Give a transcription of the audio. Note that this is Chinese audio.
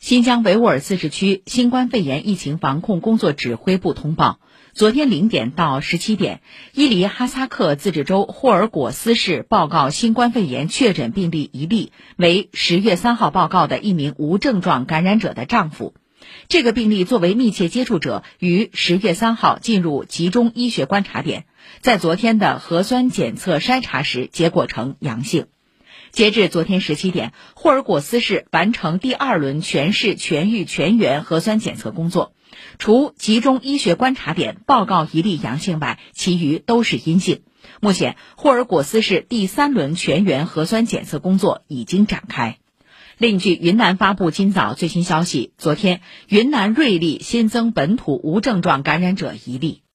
新疆维吾尔自治区新冠肺炎疫情防控工作指挥部通报，昨天零点到十七点，伊犁哈萨克自治州霍尔果斯市报告新冠肺炎确诊病例一例，为十月三号报告的一名无症状感染者的丈夫。这个病例作为密切接触者，于十月三号进入集中医学观察点，在昨天的核酸检测筛查时结果呈阳性。截至昨天十七点，霍尔果斯市完成第二轮全市全域全员核酸检测工作，除集中医学观察点报告一例阳性外，其余都是阴性。目前，霍尔果斯市第三轮全员核酸检测工作已经展开。另据云南发布今早最新消息，昨天云南瑞丽新增本土无症状感染者一例。